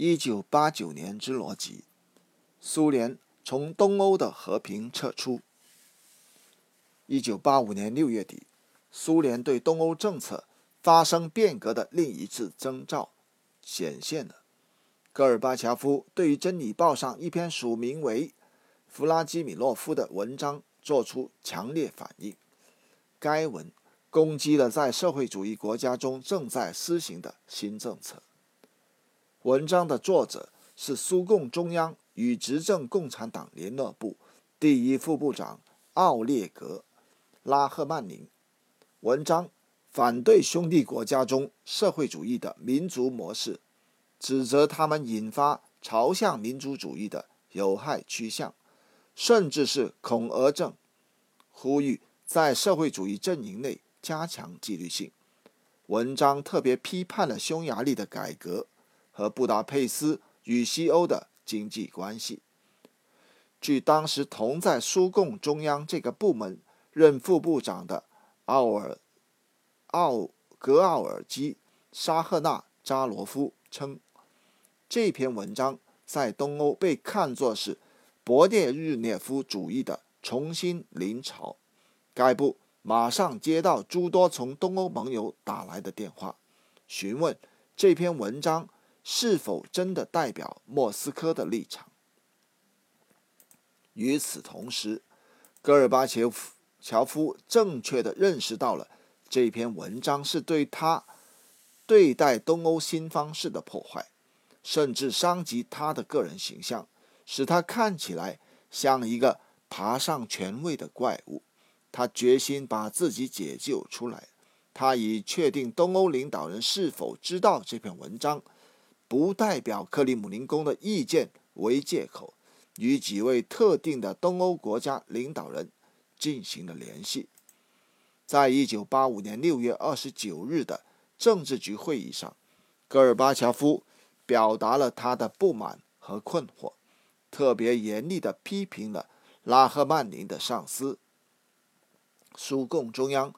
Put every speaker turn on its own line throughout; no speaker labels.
一九八九年之逻辑，苏联从东欧的和平撤出。一九八五年六月底，苏联对东欧政策发生变革的另一次征兆显现了。戈尔巴乔夫对于《真理报》上一篇署名为弗拉基米洛夫的文章作出强烈反应。该文攻击了在社会主义国家中正在施行的新政策。文章的作者是苏共中央与执政共产党联络部第一副部长奥列格·拉赫曼宁。文章反对兄弟国家中社会主义的民族模式。指责他们引发朝向民族主义的有害趋向，甚至是恐俄症，呼吁在社会主义阵营内加强纪律性。文章特别批判了匈牙利的改革和布达佩斯与西欧的经济关系。据当时同在苏共中央这个部门任副部长的奥尔奥格奥尔基沙赫纳扎罗夫称。这篇文章在东欧被看作是勃列日涅夫主义的重新临朝。该部马上接到诸多从东欧盟友打来的电话，询问这篇文章是否真的代表莫斯科的立场。与此同时，戈尔巴乔夫乔夫正确的认识到了这篇文章是对他对待东欧新方式的破坏。甚至伤及他的个人形象，使他看起来像一个爬上权位的怪物。他决心把自己解救出来。他已确定东欧领导人是否知道这篇文章，不代表克里姆林宫的意见为借口，与几位特定的东欧国家领导人进行了联系。在一九八五年六月二十九日的政治局会议上，戈尔巴乔夫。表达了他的不满和困惑，特别严厉地批评了拉赫曼宁的上司苏共中央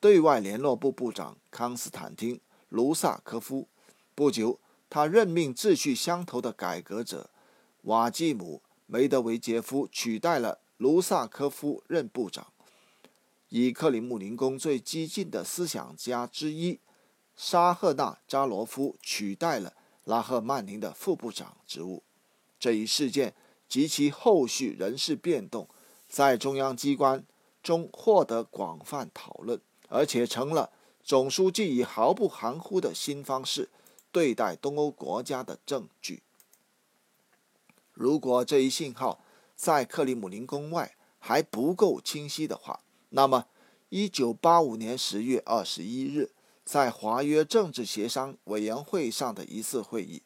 对外联络部部长康斯坦丁·卢萨科夫。不久，他任命志趣相投的改革者瓦季姆·梅德韦杰夫取代了卢萨科夫任部长，以克里姆林宫最激进的思想家之一沙赫纳扎罗夫取代了。拉赫曼宁的副部长职务，这一事件及其后续人事变动，在中央机关中获得广泛讨论，而且成了总书记以毫不含糊的新方式对待东欧国家的证据。如果这一信号在克里姆林宫外还不够清晰的话，那么，一九八五年十月二十一日。在华约政治协商委员会上的一次会议，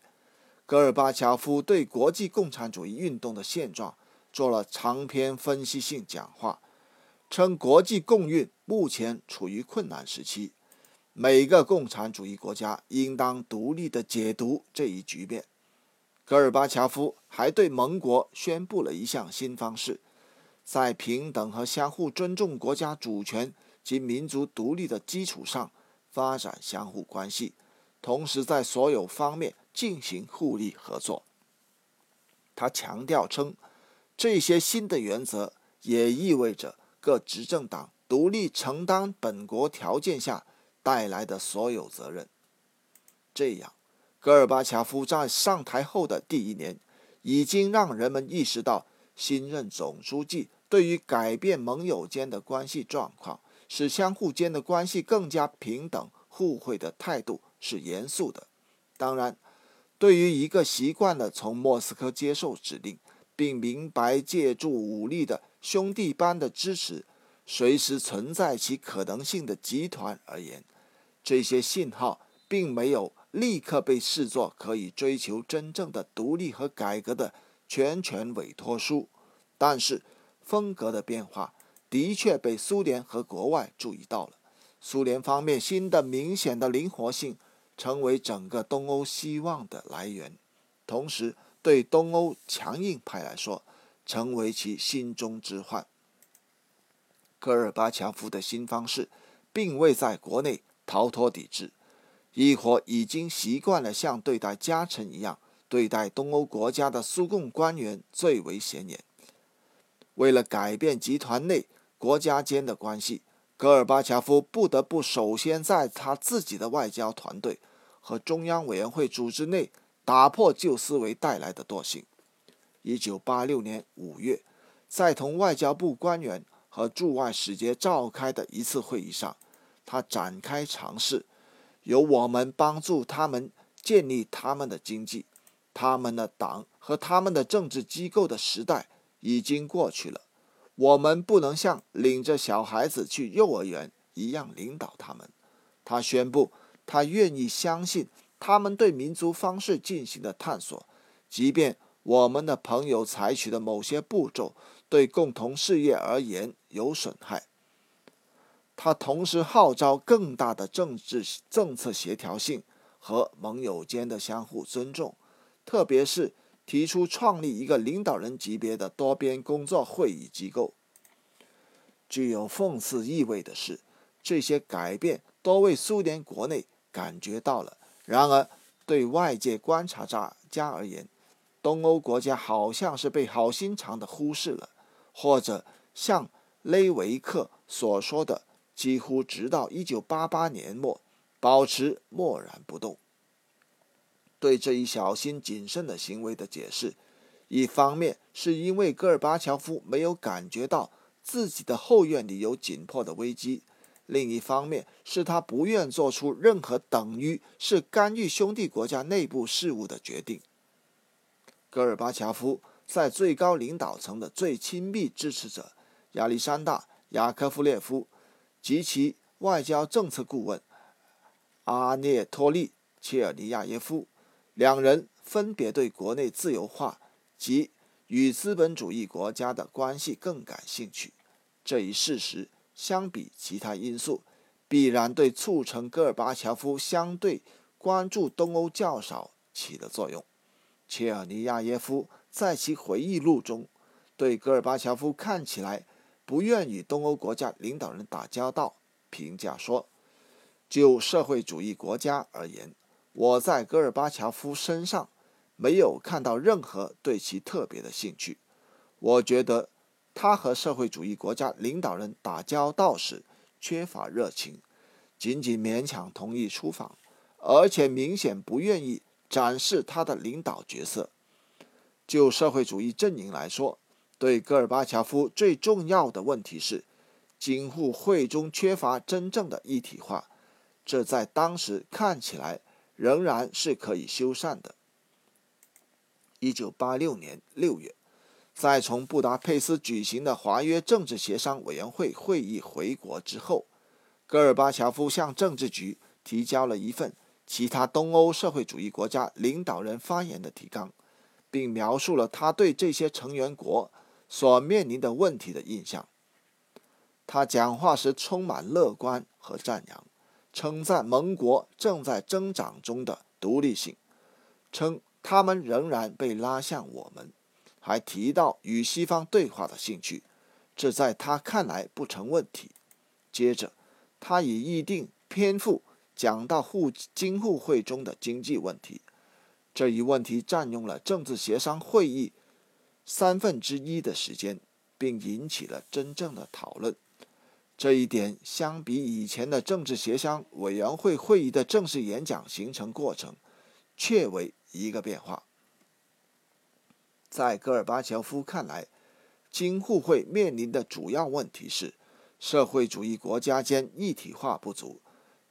戈尔巴乔夫对国际共产主义运动的现状做了长篇分析性讲话，称国际共运目前处于困难时期，每个共产主义国家应当独立地解读这一局面。戈尔巴乔夫还对盟国宣布了一项新方式，在平等和相互尊重国家主权及民族独立的基础上。发展相互关系，同时在所有方面进行互利合作。他强调称，这些新的原则也意味着各执政党独立承担本国条件下带来的所有责任。这样，戈尔巴乔夫在上台后的第一年，已经让人们意识到，新任总书记对于改变盟友间的关系状况。使相互间的关系更加平等互惠的态度是严肃的。当然，对于一个习惯了从莫斯科接受指令，并明白借助武力的兄弟般的支持随时存在其可能性的集团而言，这些信号并没有立刻被视作可以追求真正的独立和改革的全权委托书。但是，风格的变化。的确被苏联和国外注意到了。苏联方面新的明显的灵活性，成为整个东欧希望的来源，同时对东欧强硬派来说，成为其心中之患。戈尔巴乔夫的新方式，并未在国内逃脱抵制，一伙已经习惯了像对待家臣一样对待东欧国家的苏共官员最为显眼。为了改变集团内国家间的关系，戈尔巴乔夫不得不首先在他自己的外交团队和中央委员会组织内打破旧思维带来的惰性。一九八六年五月，在同外交部官员和驻外使节召开的一次会议上，他展开尝试，由我们帮助他们建立他们的经济。他们的党和他们的政治机构的时代已经过去了，我们不能像领着小孩子去幼儿园一样领导他们。他宣布，他愿意相信他们对民族方式进行的探索，即便我们的朋友采取的某些步骤对共同事业而言有损害。他同时号召更大的政治政策协调性和盟友间的相互尊重。特别是提出创立一个领导人级别的多边工作会议机构。具有讽刺意味的是，这些改变都为苏联国内感觉到了。然而，对外界观察家而言，东欧国家好像是被好心肠的忽视了，或者像雷维克所说的，几乎直到1988年末保持默然不动。对这一小心谨慎的行为的解释，一方面是因为戈尔巴乔夫没有感觉到自己的后院里有紧迫的危机，另一方面是他不愿做出任何等于是干预兄弟国家内部事务的决定。戈尔巴乔夫在最高领导层的最亲密支持者亚历山大·雅科夫列夫及其外交政策顾问阿涅托利·切尔尼亚耶夫。两人分别对国内自由化及与资本主义国家的关系更感兴趣。这一事实相比其他因素，必然对促成戈尔巴乔夫相对关注东欧较少起了作用。切尔尼亚耶夫在其回忆录中对戈尔巴乔夫看起来不愿与东欧国家领导人打交道评价说：“就社会主义国家而言。”我在戈尔巴乔夫身上没有看到任何对其特别的兴趣。我觉得他和社会主义国家领导人打交道时缺乏热情，仅仅勉强同意出访，而且明显不愿意展示他的领导角色。就社会主义阵营来说，对戈尔巴乔夫最重要的问题是，京沪会中缺乏真正的一体化，这在当时看起来。仍然是可以修缮的。一九八六年六月，在从布达佩斯举行的华约政治协商委员会会议回国之后，戈尔巴乔夫向政治局提交了一份其他东欧社会主义国家领导人发言的提纲，并描述了他对这些成员国所面临的问题的印象。他讲话时充满乐观和赞扬。称赞盟国正在增长中的独立性，称他们仍然被拉向我们，还提到与西方对话的兴趣，这在他看来不成问题。接着，他以一定篇幅讲到互京沪会中的经济问题，这一问题占用了政治协商会议三分之一的时间，并引起了真正的讨论。这一点相比以前的政治协商委员会会议的正式演讲形成过程，确为一个变化。在戈尔巴乔夫看来，京沪会面临的主要问题是社会主义国家间一体化不足，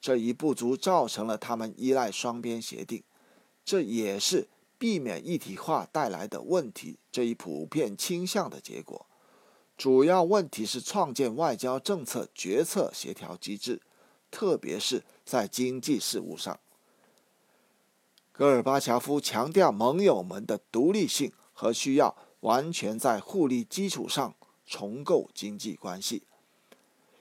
这一不足造成了他们依赖双边协定，这也是避免一体化带来的问题这一普遍倾向的结果。主要问题是创建外交政策决策协调机制，特别是在经济事务上。戈尔巴乔夫强调盟友们的独立性和需要完全在互利基础上重构经济关系。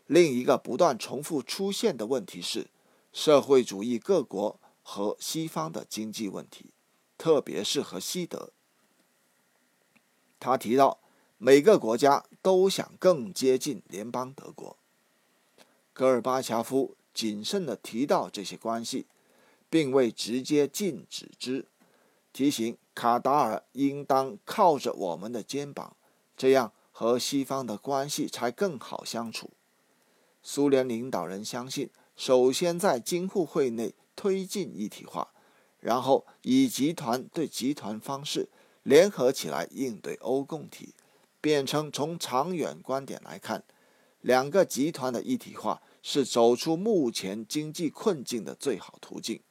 另一个不断重复出现的问题是社会主义各国和西方的经济问题，特别是和西德。他提到。每个国家都想更接近联邦德国。戈尔巴乔夫谨慎地提到这些关系，并未直接禁止之，提醒卡达尔应当靠着我们的肩膀，这样和西方的关系才更好相处。苏联领导人相信，首先在京沪会内推进一体化，然后以集团对集团方式联合起来应对欧共体，变成从长远观点来看，两个集团的一体化是走出目前经济困境的最好途径。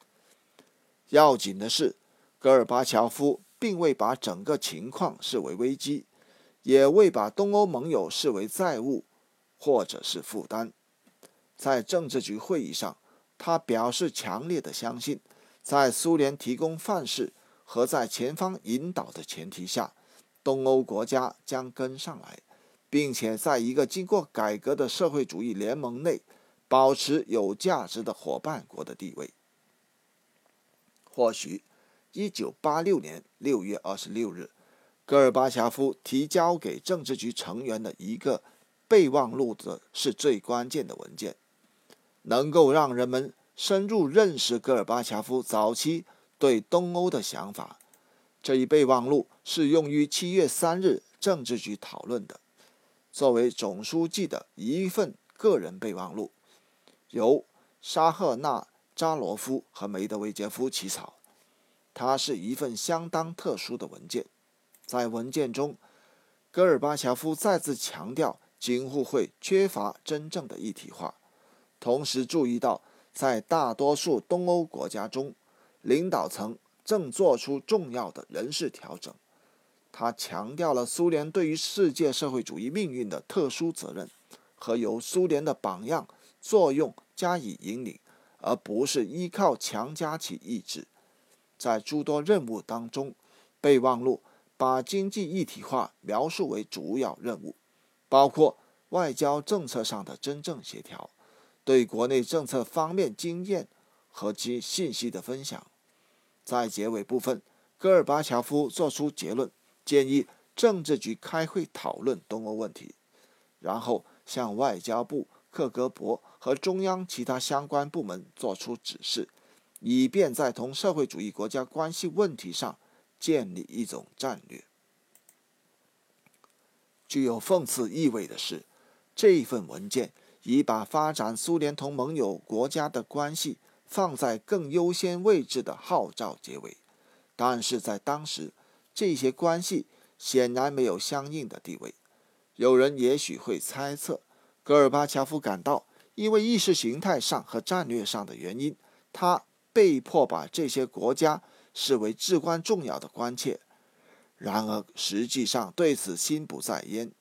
要紧的是，戈尔巴乔夫并未把整个情况视为危机，也未把东欧盟友视为债务或者是负担。在政治局会议上，他表示强烈的相信，在苏联提供范式和在前方引导的前提下，东欧国家将跟上来，并且在一个经过改革的社会主义联盟内保持有价值的伙伴国的地位。或许，一九八六年六月二十六日，戈尔巴乔夫提交给政治局成员的一个备忘录的是最关键的文件。能够让人们深入认识戈尔巴乔夫早期对东欧的想法。这一备忘录是用于七月三日政治局讨论的，作为总书记的一份个人备忘录，由沙赫纳扎罗夫和梅德韦杰夫起草。它是一份相当特殊的文件。在文件中，戈尔巴乔夫再次强调京沪会缺乏真正的一体化。同时注意到，在大多数东欧国家中，领导层正做出重要的人事调整。他强调了苏联对于世界社会主义命运的特殊责任，和由苏联的榜样作用加以引领，而不是依靠强加其意志。在诸多任务当中，备忘录把经济一体化描述为主要任务，包括外交政策上的真正协调。对国内政策方面经验和其信息的分享，在结尾部分，戈尔巴乔夫作出结论，建议政治局开会讨论东欧问题，然后向外交部、克格勃和中央其他相关部门作出指示，以便在同社会主义国家关系问题上建立一种战略。具有讽刺意味的是，这一份文件。以把发展苏联同盟友国家的关系放在更优先位置的号召结尾，但是在当时，这些关系显然没有相应的地位。有人也许会猜测，戈尔巴乔夫感到因为意识形态上和战略上的原因，他被迫把这些国家视为至关重要的关切。然而，实际上对此心不在焉。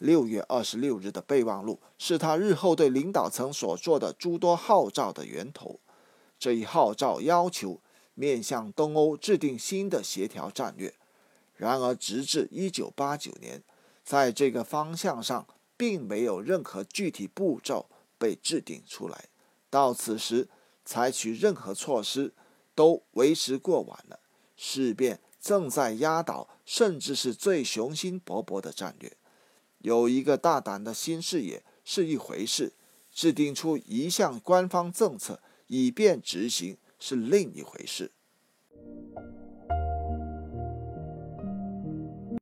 六月二十六日的备忘录是他日后对领导层所做的诸多号召的源头。这一号召要求面向东欧制定新的协调战略。然而，直至一九八九年，在这个方向上并没有任何具体步骤被制定出来。到此时，采取任何措施都为时过晚了。事变正在压倒，甚至是最雄心勃勃的战略。有一个大胆的新视野是一回事，制定出一项官方政策以便执行是另一回事。